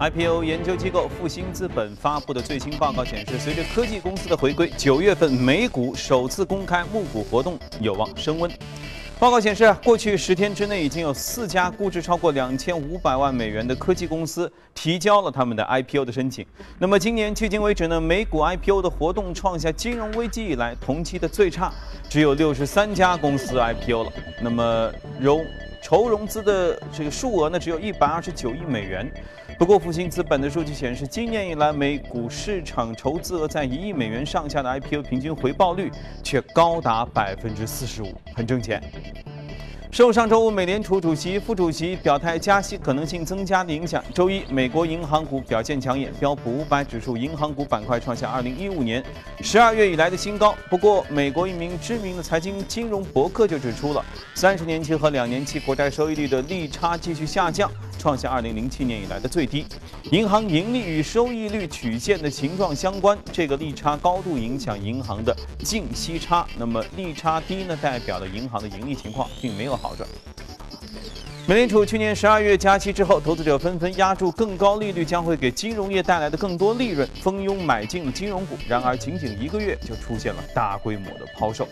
IPO 研究机构复兴资本发布的最新报告显示，随着科技公司的回归，九月份美股首次公开募股活动有望升温。报告显示，过去十天之内，已经有四家估值超过两千五百万美元的科技公司提交了他们的 IPO 的申请。那么，今年迄今为止呢，美股 IPO 的活动创下金融危机以来同期的最差，只有六十三家公司 IPO 了。那么，融筹融资的这个数额呢，只有一百二十九亿美元。不过，复兴资本的数据显示，今年以来美股市场筹资额在一亿美元上下的 IPO 平均回报率却高达百分之四十五，很挣钱。受上周五美联储主席、副主席表态加息可能性增加的影响，周一美国银行股表现抢眼，标普五百指数银行股板块创下二零一五年十二月以来的新高。不过，美国一名知名的财经金融博客就指出了，三十年期和两年期国债收益率的利差继续下降。创下二零零七年以来的最低，银行盈利与收益率曲线的形状相关，这个利差高度影响银行的净息差。那么利差低呢，代表了银行的盈利情况并没有好转。美联储去年十二月加息之后，投资者纷纷压住更高利率将会给金融业带来的更多利润，蜂拥买进了金融股。然而，仅仅一个月就出现了大规模的抛售。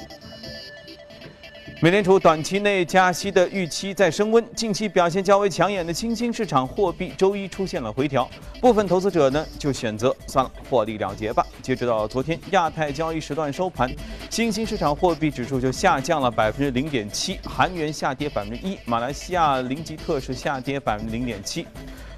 美联储短期内加息的预期在升温，近期表现较为抢眼的新兴市场货币周一出现了回调，部分投资者呢就选择算了，获利了结吧。截止到昨天亚太交易时段收盘，新兴市场货币指数就下降了百分之零点七，韩元下跌百分之一，马来西亚林吉特是下跌百分之零点七。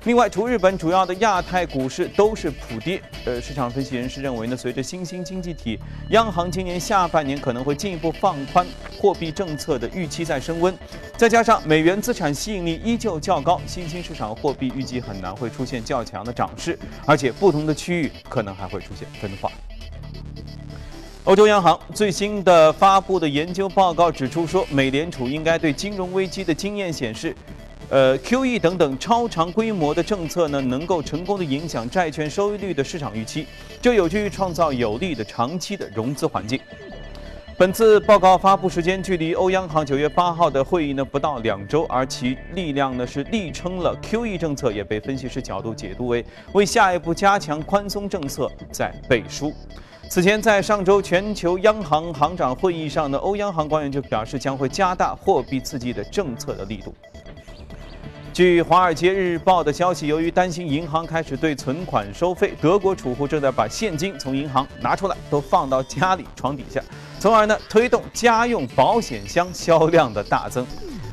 另外，除日本，主要的亚太股市都是普跌。呃，市场分析人士认为呢，随着新兴经济体央行今年下半年可能会进一步放宽货币政策的预期在升温，再加上美元资产吸引力依旧较高，新兴市场货币预计很难会出现较强的涨势，而且不同的区域可能还会出现分化。欧洲央行最新的发布的研究报告指出说，美联储应该对金融危机的经验显示。呃，QE 等等超长规模的政策呢，能够成功的影响债券收益率的市场预期，这有助于创造有利的长期的融资环境。本次报告发布时间距离欧央行九月八号的会议呢不到两周，而其力量呢是力撑了 QE 政策，也被分析师角度解读为为下一步加强宽松政策在背书。此前在上周全球央行行长会议上呢，欧央行官员就表示将会加大货币刺激的政策的力度。据《华尔街日报》的消息，由于担心银行开始对存款收费，德国储户正在把现金从银行拿出来，都放到家里床底下，从而呢推动家用保险箱销量的大增。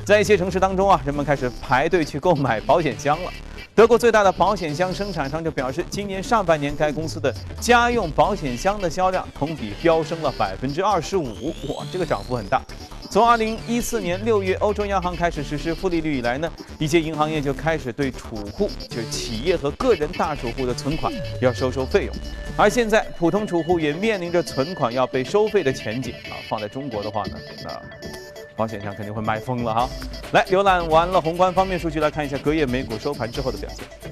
在一些城市当中啊，人们开始排队去购买保险箱了。德国最大的保险箱生产商就表示，今年上半年该公司的家用保险箱的销量同比飙升了百分之二十五，哇，这个涨幅很大。从二零一四年六月欧洲央行开始实施负利率以来呢，一些银行业就开始对储户，就企业和个人大储户的存款要收收费用，而现在普通储户也面临着存款要被收费的前景啊。放在中国的话呢，那保险箱肯定会卖疯了哈。来，浏览完了宏观方面数据，来看一下隔夜美股收盘之后的表现。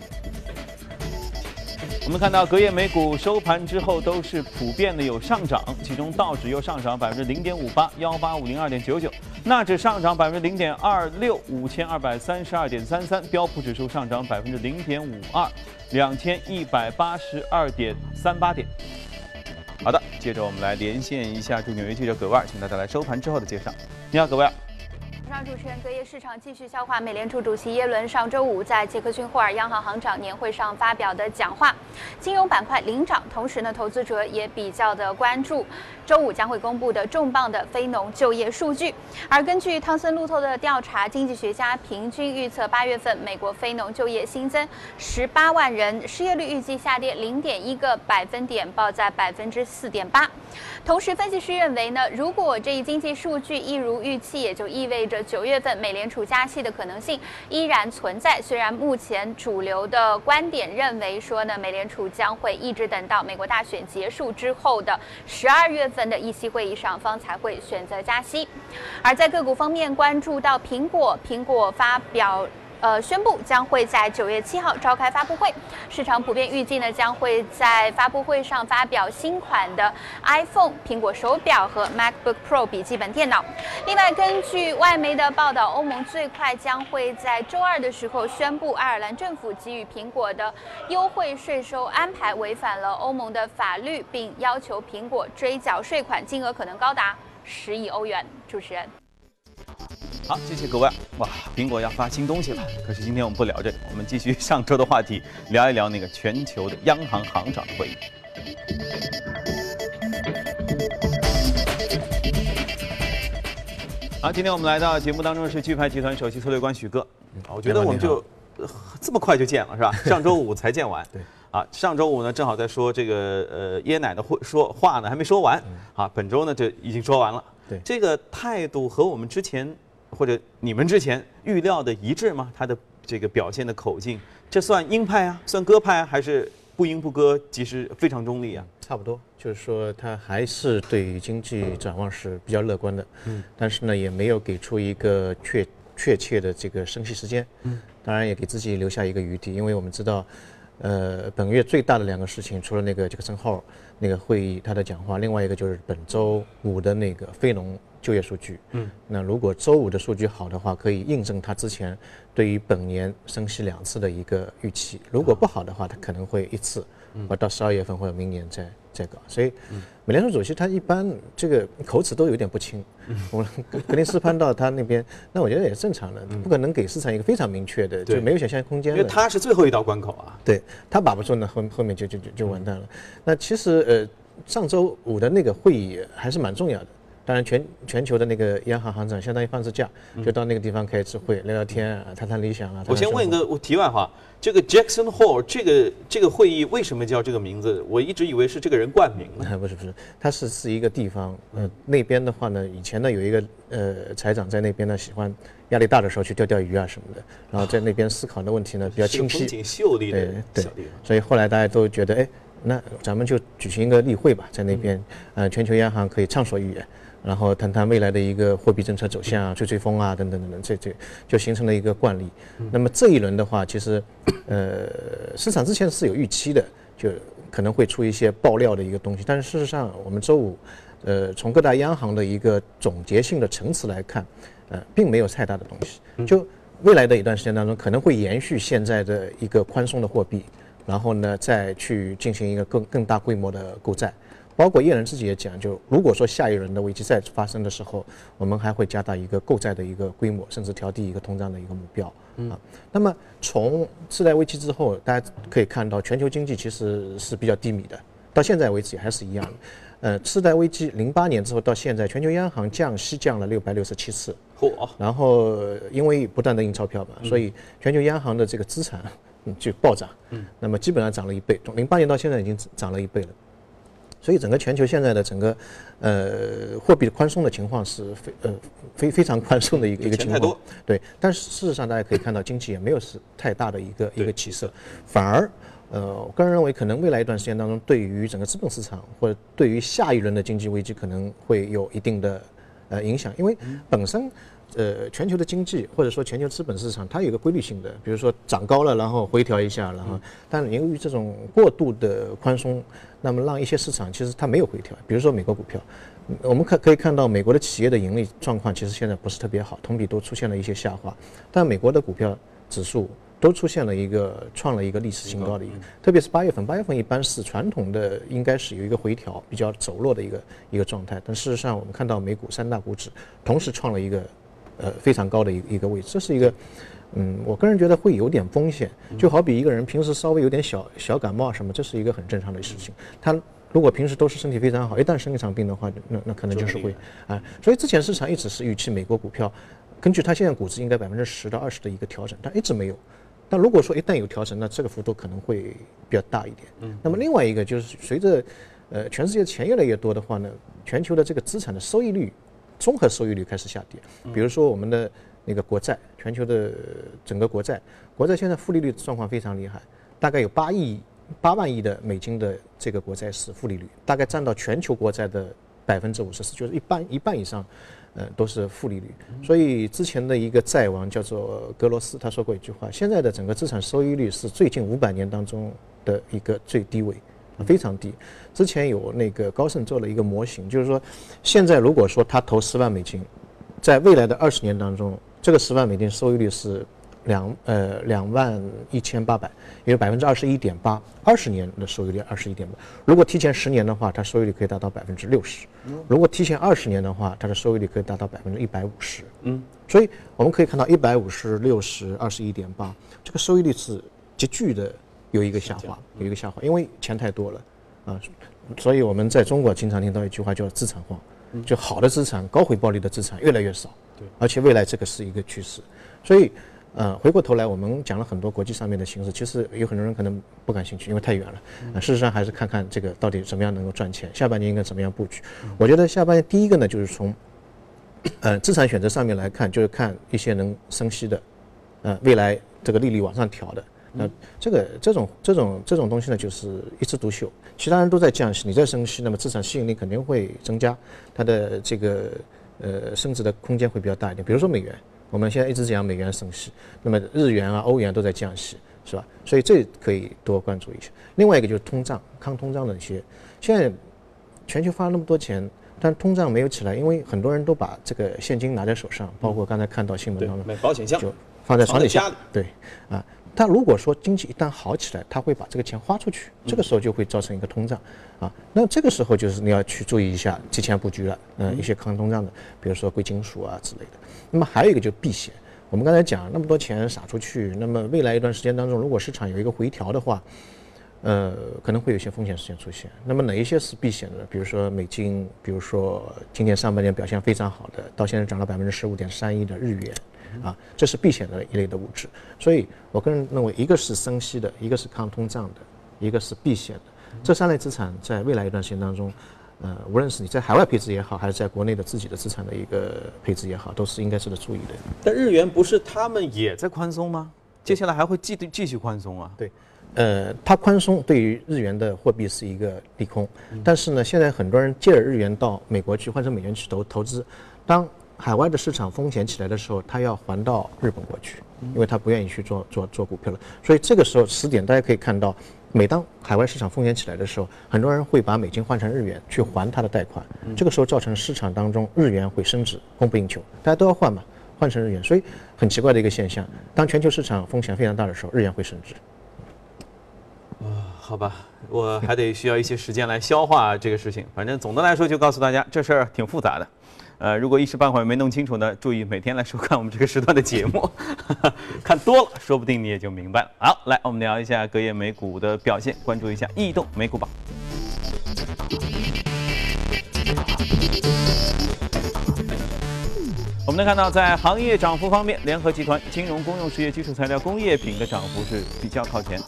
我们看到隔夜美股收盘之后都是普遍的有上涨，其中道指又上涨百分之零点五八，幺八五零二点九九；纳指上涨百分之零点二六，五千二百三十二点三三；标普指数上涨百分之零点五二，两千一百八十二点三八点。好的，接着我们来连线一下驻纽约记者葛万，请他带来收盘之后的介绍。你好，葛万。上主持人，隔夜市场继续消化美联储主席耶伦上周五在杰克逊霍尔央行行长年会上发表的讲话，金融板块领涨，同时呢，投资者也比较的关注周五将会公布的重磅的非农就业数据。而根据汤森路透的调查，经济学家平均预测八月份美国非农就业新增十八万人，失业率预计下跌零点一个百分点，报在百分之四点八。同时，分析师认为呢，如果这一经济数据一如预期，也就意味着九月份美联储加息的可能性依然存在。虽然目前主流的观点认为说呢，美联储将会一直等到美国大选结束之后的十二月份的议息会议上方才会选择加息。而在个股方面，关注到苹果，苹果发表。呃宣布将会在九月七号召开发布会，市场普遍预计呢将会在发布会上发表新款的 iPhone、苹果手表和 MacBook Pro 笔记本电脑。另外，根据外媒的报道，欧盟最快将会在周二的时候宣布，爱尔兰政府给予苹果的优惠税收安排违反了欧盟的法律，并要求苹果追缴税款，金额可能高达十亿欧元。主持人。好，谢谢各位。哇，苹果要发新东西了。可是今天我们不聊这个，我们继续上周的话题，聊一聊那个全球的央行行长的会议。好，今天我们来到节目当中是钜派集团首席策略官许哥。我觉得我们就这么快就见了，是吧？上周五才见完。对。啊，上周五呢正好在说这个呃椰奶的会说话呢还没说完。啊，本周呢就已经说完了。对。这个态度和我们之前。或者你们之前预料的一致吗？他的这个表现的口径，这算鹰派啊，算鸽派啊，还是不鹰不鸽，其实非常中立啊？差不多，就是说他还是对于经济展望是比较乐观的。嗯。但是呢，也没有给出一个确确切的这个升息时间。嗯。当然也给自己留下一个余地，因为我们知道，呃，本月最大的两个事情，除了那个杰克森号那个会议他的讲话，另外一个就是本周五的那个非农。就业数据，嗯，那如果周五的数据好的话，可以印证他之前对于本年升息两次的一个预期。如果不好的话，他可能会一次，或到十二月份或者明年再再搞。所以，美联储主席他一般这个口齿都有点不清。我们 格林斯潘到他那边，那我觉得也正常的，不可能给市场一个非常明确的，就没有想象空间。因为他是最后一道关口啊。对他把不住呢，后后面就就就就完蛋了。那其实呃，上周五的那个会议还是蛮重要的。当然，全全球的那个央行行长相当于放次假，就到那个地方开次会、聊聊天、谈谈理想啊。我先问一个我题外话，这个 Jackson Hole 这个这个会议为什么叫这个名字？我一直以为是这个人冠名的。不 是不是，它是是一个地方。呃，那边的话呢，以前呢有一个呃财长在那边呢，喜欢压力大的时候去钓钓鱼啊什么的，然后在那边思考的问题呢比较清晰。风景秀丽的小地方。所以后来大家都觉得，哎，那咱们就举行一个例会吧，在那边，呃，全球央行可以畅所欲言。然后谈谈未来的一个货币政策走向啊，吹吹风啊，等等等等，这这就形成了一个惯例。那么这一轮的话，其实，呃，市场之前是有预期的，就可能会出一些爆料的一个东西。但是事实上，我们周五，呃，从各大央行的一个总结性的层次来看，呃，并没有太大的东西。就未来的一段时间当中，可能会延续现在的一个宽松的货币，然后呢，再去进行一个更更大规模的购债。包括耶伦自己也讲，就如果说下一轮的危机再发生的时候，我们还会加大一个购债的一个规模，甚至调低一个通胀的一个目标啊。那么从次贷危机之后，大家可以看到全球经济其实是比较低迷的，到现在为止也还是一样。呃，次贷危机零八年之后到现在，全球央行降息降了六百六十七次，嚯！然后因为不断的印钞票嘛，所以全球央行的这个资产就暴涨。嗯，那么基本上涨了一倍，从零八年到现在已经涨了一倍了。所以整个全球现在的整个，呃，货币宽松的情况是非呃非非常宽松的一个一个情况，对。但是事实上大家可以看到，经济也没有是太大的一个一个起色，反而，呃，我个人认为可能未来一段时间当中，对于整个资本市场或者对于下一轮的经济危机可能会有一定的呃影响，因为本身。呃，全球的经济或者说全球资本市场，它有一个规律性的，比如说涨高了，然后回调一下，然后，但由于这种过度的宽松，那么让一些市场其实它没有回调。比如说美国股票，我们可可以看到美国的企业的盈利状况其实现在不是特别好，同比都出现了一些下滑，但美国的股票指数都出现了一个创了一个历史新高的一个，特别是八月份，八月份一般是传统的应该是有一个回调比较走弱的一个一个状态，但事实上我们看到美股三大股指同时创了一个。呃，非常高的一一个位置，这是一个，嗯，我个人觉得会有点风险，就好比一个人平时稍微有点小小感冒什么，这是一个很正常的事情。他如果平时都是身体非常好，一旦生一场病的话，那那可能就是会啊。所以之前市场一直是预期美国股票，根据它现在估值应该百分之十到二十的一个调整，但一直没有。但如果说一旦有调整，那这个幅度可能会比较大一点。嗯。那么另外一个就是随着呃全世界钱越来越多的话呢，全球的这个资产的收益率。综合收益率开始下跌，比如说我们的那个国债，全球的整个国债，国债现在负利率状况非常厉害，大概有八亿八万亿的美金的这个国债是负利率，大概占到全球国债的百分之五十四，就是一半一半以上，呃，都是负利率。所以之前的一个债王叫做格罗斯，他说过一句话：现在的整个资产收益率是最近五百年当中的一个最低位，非常低。之前有那个高盛做了一个模型，就是说，现在如果说他投十万美金，在未来的二十年当中，这个十万美金收益率是。两呃两万一千八百，也就百分之二十一点八，二十年的收益率二十一点八。如果提前十年的话，它收益率可以达到百分之六十；如果提前二十年的话，它的收益率可以达到百分之一百五十。嗯，所以我们可以看到一百五十六十二十一点八，这个收益率是急剧的有一个下滑，有一个下滑，因为钱太多了啊。所以我们在中国经常听到一句话叫资产荒，就好的资产、高回报率的资产越来越少。对，而且未来这个是一个趋势，所以。呃，回过头来，我们讲了很多国际上面的形势，其实有很多人可能不感兴趣，因为太远了。呃，事实上还是看看这个到底怎么样能够赚钱，下半年应该怎么样布局。我觉得下半年第一个呢，就是从 呃资产选择上面来看，就是看一些能升息的，呃，未来这个利率往上调的。那这个这种这种这种东西呢，就是一枝独秀，其他人都在降息，你在升息，那么资产吸引力肯定会增加，它的这个呃升值的空间会比较大一点。比如说美元。我们现在一直讲美元升息，那么日元啊、欧元都在降息，是吧？所以这可以多关注一下。另外一个就是通胀、抗通胀的一些。现在全球发了那么多钱，但通胀没有起来，因为很多人都把这个现金拿在手上，包括刚才看到新闻当中，买保险箱就放在床底下。对，啊，但如果说经济一旦好起来，他会把这个钱花出去，这个时候就会造成一个通胀，啊，那这个时候就是你要去注意一下提前布局了，嗯，一些抗通胀的，比如说贵金属啊之类的。那么还有一个就是避险。我们刚才讲那么多钱撒出去，那么未来一段时间当中，如果市场有一个回调的话，呃，可能会有些风险事件出现。那么哪一些是避险的？比如说美金，比如说今年上半年表现非常好的，到现在涨了百分之十五点三一的日元，啊，这是避险的一类的物质。所以我个人认为，一个是升息的，一个是抗通胀的，一个是避险的，这三类资产在未来一段时间当中。呃，无论是你在海外配置也好，还是在国内的自己的资产的一个配置也好，都是应该值得注意的。但日元不是他们也在宽松吗？接下来还会继继续宽松啊？对，呃，它宽松对于日元的货币是一个利空，但是呢，现在很多人借着日元到美国去换成美元去投投资，当海外的市场风险起来的时候，他要还到日本过去，因为他不愿意去做做做股票了。所以这个时候时点，大家可以看到。每当海外市场风险起来的时候，很多人会把美金换成日元去还他的贷款，这个时候造成市场当中日元会升值，供不应求，大家都要换嘛，换成日元，所以很奇怪的一个现象。当全球市场风险非常大的时候，日元会升值。啊，好吧，我还得需要一些时间来消化这个事情。反正总的来说，就告诉大家，这事儿挺复杂的。呃，如果一时半会儿没弄清楚呢，注意每天来收看我们这个时段的节目，看多了，说不定你也就明白了。好，来，我们聊一下隔夜美股的表现，关注一下异动美股榜。我们能看到，在行业涨幅方面，联合集团金融、公用事业、基础材料、工业品的涨幅是比较靠前。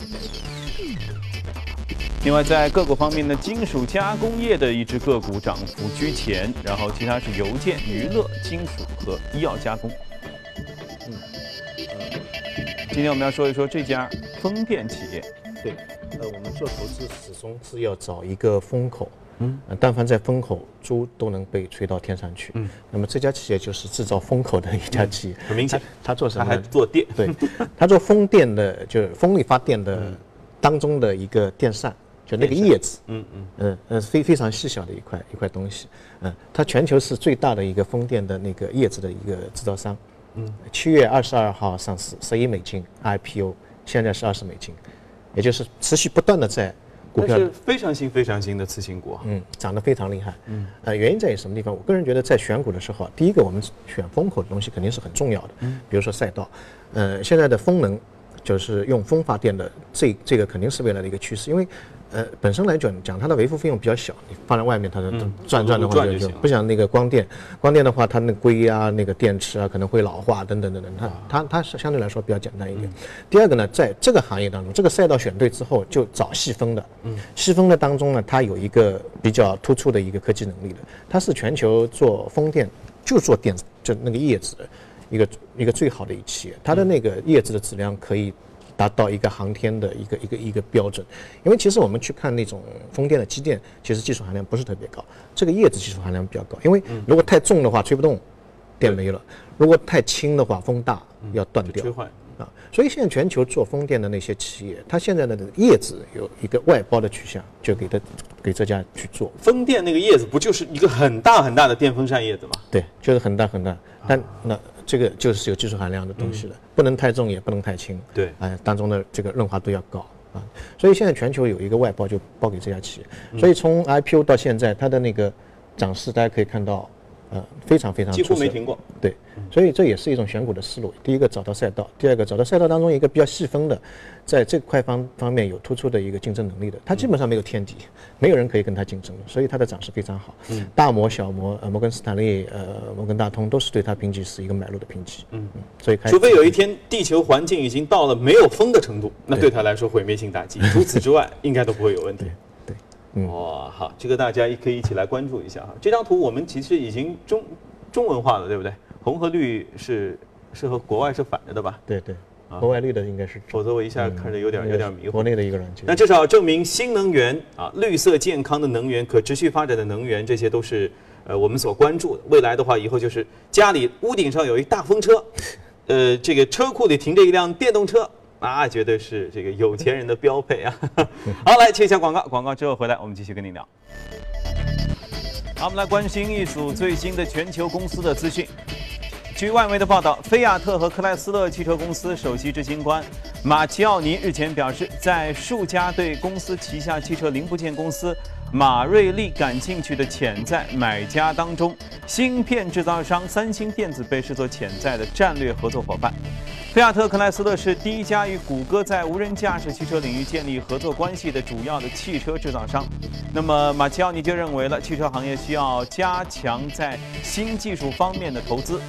另外，在个股方面呢，金属加工业的一只个股涨幅居前，然后其他是邮件、娱乐、金属和医药加工。嗯，今天我们要说一说这家风电企业。对，呃，我们做投资始终是要找一个风口。嗯，但凡在风口，猪都能被吹到天上去。嗯，那么这家企业就是制造风口的一家企业。很明显，他做什么？他还做电。对，他做风电的，就是风力发电的当中的一个电扇。就那个叶子，嗯嗯。嗯嗯，非非常细小的一块一块东西，嗯，它全球是最大的一个风电的那个叶子的一个制造商，嗯，七月二十二号上市，十一美金 IPO，现在是二十美金，也就是持续不断的在股票是非常新非常新的次新股，嗯，涨得非常厉害，嗯，呃，原因在于什么地方？我个人觉得在选股的时候，第一个我们选风口的东西肯定是很重要的，嗯，比如说赛道，呃，现在的风能就是用风发电的，这这个肯定是未来的一个趋势，因为。呃，本身来讲，讲它的维护费用比较小，你放在外面，它的转转的话就就不像那个光电，光电的话，它那硅啊、那个电池啊可能会老化等等等等，它它它是相对来说比较简单一点。第二个呢，在这个行业当中，这个赛道选对之后，就找细分的。嗯，细分的当中呢，它有一个比较突出的一个科技能力的，它是全球做风电就做电就那个叶子的一个一个最好的一企业，它的那个叶子的质量可以。达到一个航天的一个一个一个标准，因为其实我们去看那种风电的机电，其实技术含量不是特别高，这个叶子技术含量比较高，因为如果太重的话吹不动，电没了。如果太轻的话，风大要断掉吹坏。啊，所以现在全球做风电的那些企业，它现在的叶子有一个外包的取向，就给它给这家去做。风电那个叶子不就是一个很大很大的电风扇叶子吗？对，就是很大很大，但那这个就是有技术含量的东西了，不能太重，也不能太轻。对，哎，当中的这个润滑度要高啊。所以现在全球有一个外包，就包给这家企业。所以从 IPO 到现在，它的那个涨势，大家可以看到。呃，非常非常几乎没停过，对，所以这也是一种选股的思路。第一个找到赛道，第二个找到赛道当中一个比较细分的，在这块方方面有突出的一个竞争能力的，它基本上没有天敌，没有人可以跟它竞争的，所以它的涨势非常好。嗯，大摩、小摩、呃摩根斯坦利、呃摩根大通都是对它评级是一个买入的评级。嗯嗯，所以除非有一天地球环境已经到了没有风的程度，那对它来说毁灭性打击。除此之外，应该都不会有问题。哇，好，这个大家也可以一起来关注一下哈。这张图我们其实已经中中文化了，对不对？红和绿是是和国外是反着的吧？对对，国外绿的应该是，否则我一下看着有点有点迷糊。国内的一个软件。那至少证明新能源啊，绿色健康的能源、可持续发展的能源，这些都是呃我们所关注的。未来的话，以后就是家里屋顶上有一大风车，呃，这个车库里停着一辆电动车。那绝对是这个有钱人的标配啊！好，来切一下广告，广告之后回来，我们继续跟您聊。好，我们来关心一组最新的全球公司的资讯。据外媒的报道，菲亚特和克莱斯勒汽车公司首席执行官马奇奥尼日前表示，在数家对公司旗下汽车零部件公司马瑞利感兴趣的潜在买家当中，芯片制造商三星电子被视作潜在的战略合作伙伴。菲亚特克莱斯勒是第一家与谷歌在无人驾驶汽车领域建立合作关系的主要的汽车制造商。那么马奇奥尼就认为了，汽车行业需要加强在新技术方面的投资。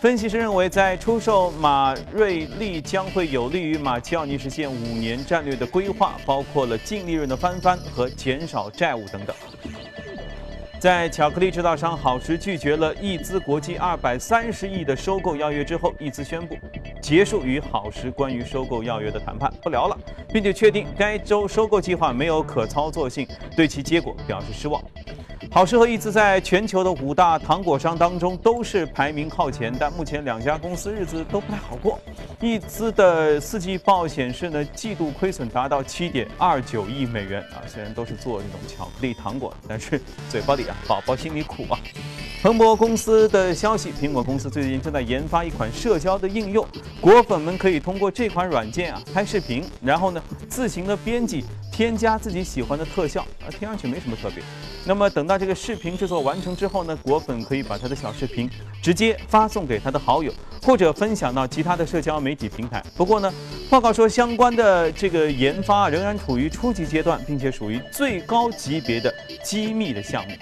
分析师认为，在出售马瑞利将会有利于马奇奥尼实现五年战略的规划，包括了净利润的翻番和减少债务等等。在巧克力制造商好时拒绝了亿资国际二百三十亿的收购要约之后，亿资宣布结束与好时关于收购要约的谈判，不聊了，并且确定该周收购计划没有可操作性，对其结果表示失望。好事和易资在全球的五大糖果商当中都是排名靠前，但目前两家公司日子都不太好过。易资的四季报显示呢，季度亏损达到七点二九亿美元啊，虽然都是做这种巧克力糖果，但是嘴巴里啊，宝宝心里苦啊。彭博公司的消息，苹果公司最近正在研发一款社交的应用，果粉们可以通过这款软件啊拍视频，然后呢自行的编辑。添加自己喜欢的特效，啊，听上去没什么特别。那么等到这个视频制作完成之后呢，果粉可以把他的小视频直接发送给他的好友，或者分享到其他的社交媒体平台。不过呢，报告说相关的这个研发仍然处于初级阶段，并且属于最高级别的机密的项目。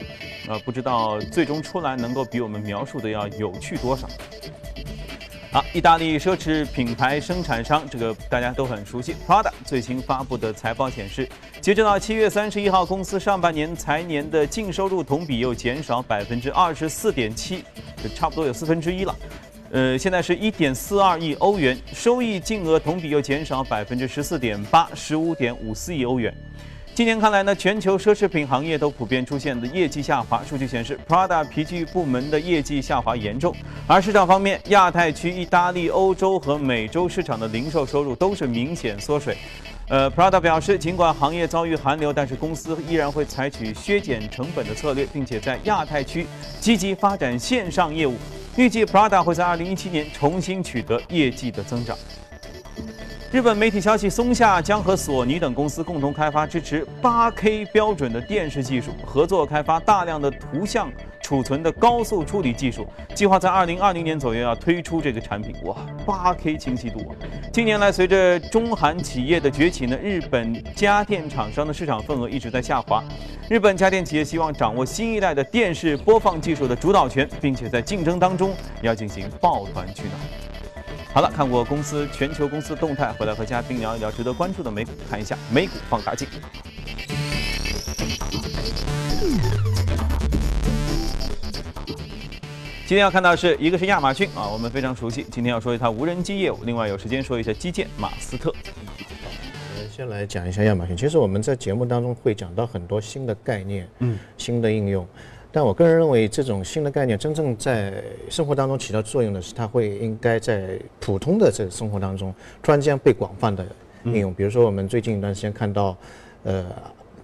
呃，不知道最终出来能够比我们描述的要有趣多少。好，意大利奢侈品牌生产商，这个大家都很熟悉，Prada 最新发布的财报显示，截止到七月三十一号，公司上半年财年的净收入同比又减少百分之二十四点七，就差不多有四分之一了。呃，现在是一点四二亿欧元，收益净额同比又减少百分之十四点八，十五点五四亿欧元。今年看来呢，全球奢侈品行业都普遍出现的业绩下滑。数据显示，Prada 皮具部门的业绩下滑严重。而市场方面，亚太区、意大利、欧洲和美洲市场的零售收入都是明显缩水。呃，Prada 表示，尽管行业遭遇寒流，但是公司依然会采取削减成本的策略，并且在亚太区积极发展线上业务。预计 Prada 会在2017年重新取得业绩的增长。日本媒体消息，松下将和索尼等公司共同开发支持 8K 标准的电视技术，合作开发大量的图像储存的高速处理技术，计划在2020年左右要推出这个产品。哇，8K 清晰度啊！近年来，随着中韩企业的崛起呢，日本家电厂商的市场份额一直在下滑。日本家电企业希望掌握新一代的电视播放技术的主导权，并且在竞争当中要进行抱团取暖。好了，看过公司全球公司动态，回来和嘉宾聊一聊值得关注的美股，看一下美股放大镜。今天要看到是一个是亚马逊啊，我们非常熟悉。今天要说一套无人机业务，另外有时间说一下基建，马斯特。我们先来讲一下亚马逊。其实我们在节目当中会讲到很多新的概念，嗯，新的应用。但我个人认为，这种新的概念真正在生活当中起到作用的是，它会应该在普通的这个生活当中突然间被广泛的应用。比如说，我们最近一段时间看到，呃，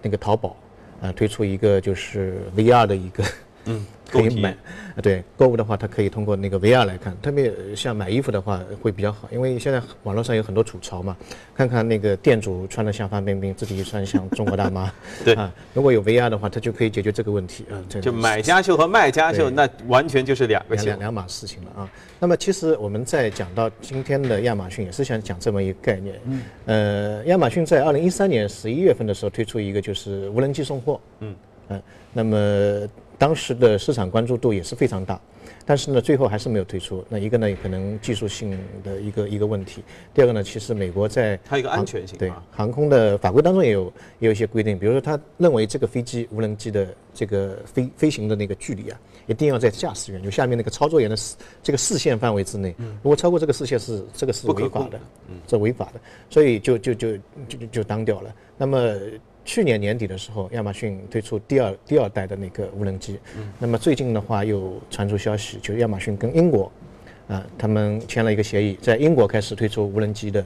那个淘宝啊推出一个就是 VR 的一个。嗯，可以买，对购物的话，它可以通过那个 VR 来看。特别像买衣服的话，会比较好，因为现在网络上有很多吐槽嘛。看看那个店主穿的像范冰冰，自己穿像中国大妈。对啊，如果有 VR 的话，它就可以解决这个问题啊。就买家秀和卖家秀，那完全就是两个两两码事情了啊。那么其实我们在讲到今天的亚马逊，也是想讲这么一个概念。嗯。呃，亚马逊在二零一三年十一月份的时候推出一个就是无人机送货。嗯。嗯，那么。当时的市场关注度也是非常大，但是呢，最后还是没有推出。那一个呢，可能技术性的一个一个问题；第二个呢，其实美国在它一个安全性对航空的法规当中也有也有一些规定，比如说他认为这个飞机无人机的这个飞飞行的那个距离啊，一定要在驾驶员就下面那个操作员的视这个视线范围之内。如果超过这个视线是这个是违法的，这违法的，所以就就就就就当掉了。那么。去年年底的时候，亚马逊推出第二第二代的那个无人机。嗯。那么最近的话又传出消息，就是亚马逊跟英国，啊，他们签了一个协议，在英国开始推出无人机的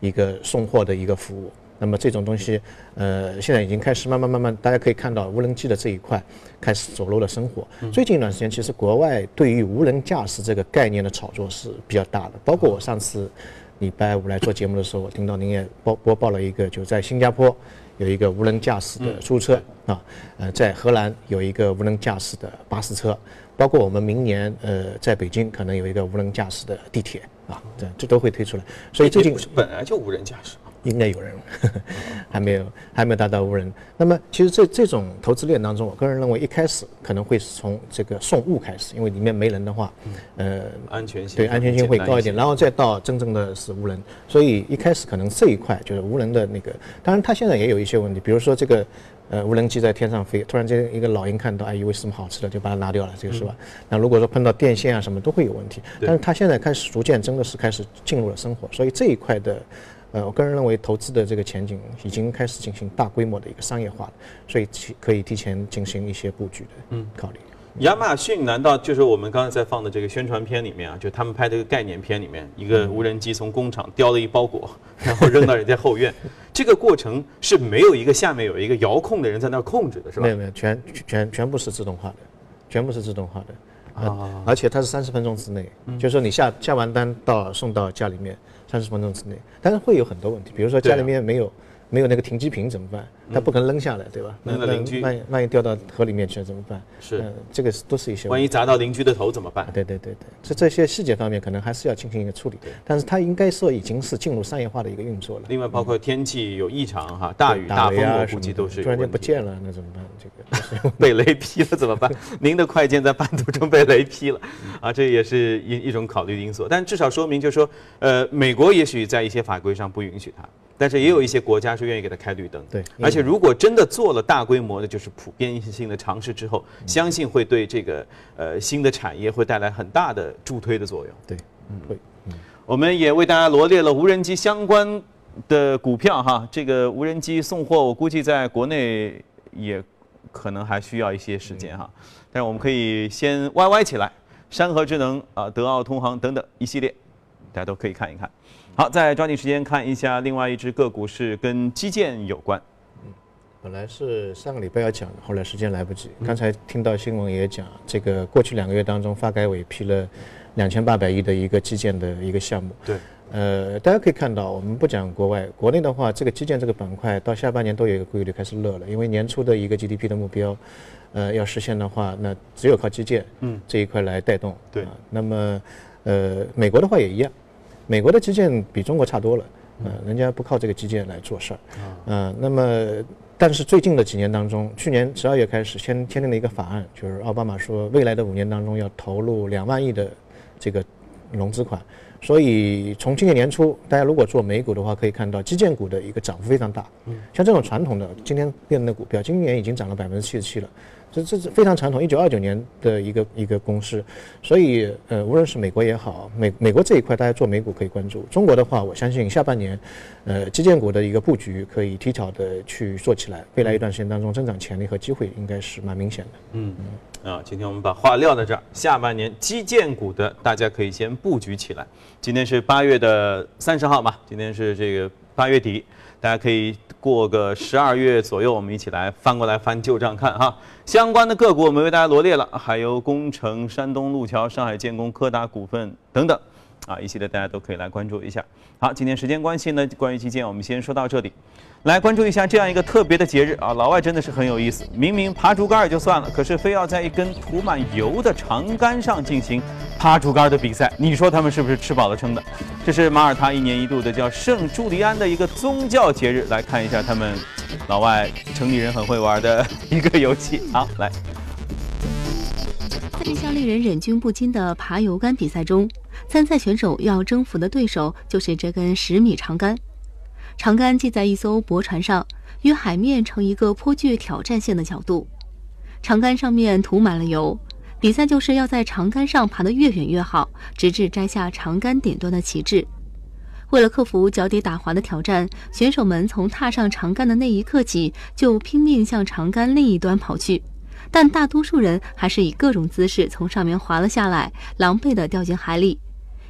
一个送货的一个服务。那么这种东西，呃，现在已经开始慢慢慢慢，大家可以看到无人机的这一块开始走入了生活。最近一段时间，其实国外对于无人驾驶这个概念的炒作是比较大的。包括我上次礼拜五来做节目的时候，我听到您也播播报了一个，就在新加坡。有一个无人驾驶的出租车啊，呃，在荷兰有一个无人驾驶的巴士车，包括我们明年呃在北京可能有一个无人驾驶的地铁啊，这这都会推出来。所以最近本来就无人驾驶。应该有人，还没有还没有达到无人。那么其实这这种投资链当中，我个人认为一开始可能会是从这个送物开始，因为里面没人的话，呃，安全性对安全性会高一点，然后再到真正的是无人。所以一开始可能这一块就是无人的那个，当然它现在也有一些问题，比如说这个呃无人机在天上飞，突然间一个老鹰看到，哎，以为是什么好吃的，就把它拿掉了，这个是吧？那如果说碰到电线啊什么都会有问题，但是它现在开始逐渐真的是开始进入了生活，所以这一块的。呃，我个人认为投资的这个前景已经开始进行大规模的一个商业化了，所以提可以提前进行一些布局的嗯考虑。亚马逊难道就是我们刚才在放的这个宣传片里面啊？就他们拍这个概念片里面，一个无人机从工厂叼了一包裹，然后扔到人家后院，这个过程是没有一个下面有一个遥控的人在那控制的，是吧？没有没有，全全全部是自动化的，全部是自动化的啊！而且它是三十分钟之内，就是说你下下完单到送到家里面。三十分钟之内，但是会有很多问题，比如说家里面没有没有那个停机坪怎么办？它不可能扔下来，对吧？那邻居万一万一掉到河里面去了怎么办？是，这个都是一些。万一砸到邻居的头怎么办？对对对对，这这些细节方面可能还是要进行一个处理。但是它应该说已经是进入商业化的一个运作了。另外，包括天气有异常哈，大雨大风，我估计都是。突然间不见了，那怎么办？这个 被雷劈了怎么办？您的快件在半途中被雷劈了，啊，这也是一一种考虑因素。但至少说明就是说，呃，美国也许在一些法规上不允许它。但是也有一些国家是愿意给它开绿灯，对。而且如果真的做了大规模的，就是普遍性的尝试之后，相信会对这个呃新的产业会带来很大的助推的作用。对，嗯，会。我们也为大家罗列了无人机相关的股票哈，这个无人机送货，我估计在国内也可能还需要一些时间哈。但是我们可以先 YY 起来，山河智能啊，德奥通航等等一系列，大家都可以看一看。好，再抓紧时间看一下另外一只个股是跟基建有关。嗯，本来是上个礼拜要讲的，后来时间来不及。刚才听到新闻也讲，这个过去两个月当中，发改委批了两千八百亿的一个基建的一个项目。对。呃，大家可以看到，我们不讲国外，国内的话，这个基建这个板块到下半年都有一个规律开始热了，因为年初的一个 GDP 的目标，呃，要实现的话，那只有靠基建，嗯，这一块来带动。对。那么，呃，美国的话也一样。美国的基建比中国差多了，嗯，人家不靠这个基建来做事儿，嗯，那么但是最近的几年当中，去年十二月开始签签订了一个法案，就是奥巴马说未来的五年当中要投入两万亿的这个融资款，所以从今年年初，大家如果做美股的话，可以看到基建股的一个涨幅非常大，嗯，像这种传统的今天变的股票，今年已经涨了百分之七十七了，这这是非常传统，一九二九年的一个一个公式。所以呃，无论是美国也好，美美国这一块大家做美股可以关注。中国的话，我相信下半年，呃，基建股的一个布局可以提早的去做起来。未来一段时间当中，增长潜力和机会应该是蛮明显的。嗯嗯啊，今天我们把话撂在这儿，下半年基建股的大家可以先布局起来。今天是八月的三十号嘛，今天是这个八月底，大家可以过个十二月左右，我们一起来翻过来翻旧账看哈。相关的个股我们为大家罗列了，还有工程、山东路桥、上海建工、科达股份等等，啊，一系列大家都可以来关注一下。好，今天时间关系呢，关于基建我们先说到这里。来关注一下这样一个特别的节日啊！老外真的是很有意思，明明爬竹竿也就算了，可是非要在一根涂满油的长杆上进行爬竹竿的比赛，你说他们是不是吃饱了撑的？这是马耳他一年一度的叫圣朱利安的一个宗教节日，来看一下他们老外城里人很会玩的一个游戏。好，来，在这项令人忍俊不禁的爬油杆比赛中，参赛选手要征服的对手就是这根十米长杆。长杆系在一艘驳船上，与海面成一个颇具挑战性的角度。长杆上面涂满了油，比赛就是要在长杆上爬得越远越好，直至摘下长杆顶端的旗帜。为了克服脚底打滑的挑战，选手们从踏上长杆的那一刻起就拼命向长杆另一端跑去，但大多数人还是以各种姿势从上面滑了下来，狼狈地掉进海里。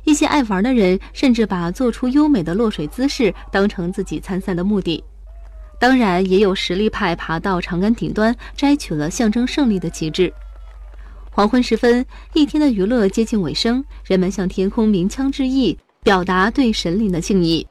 一些爱玩的人甚至把做出优美的落水姿势当成自己参赛的目的。当然，也有实力派爬到长杆顶端摘取了象征胜利的旗帜。黄昏时分，一天的娱乐接近尾声，人们向天空鸣枪致意，表达对神灵的敬意。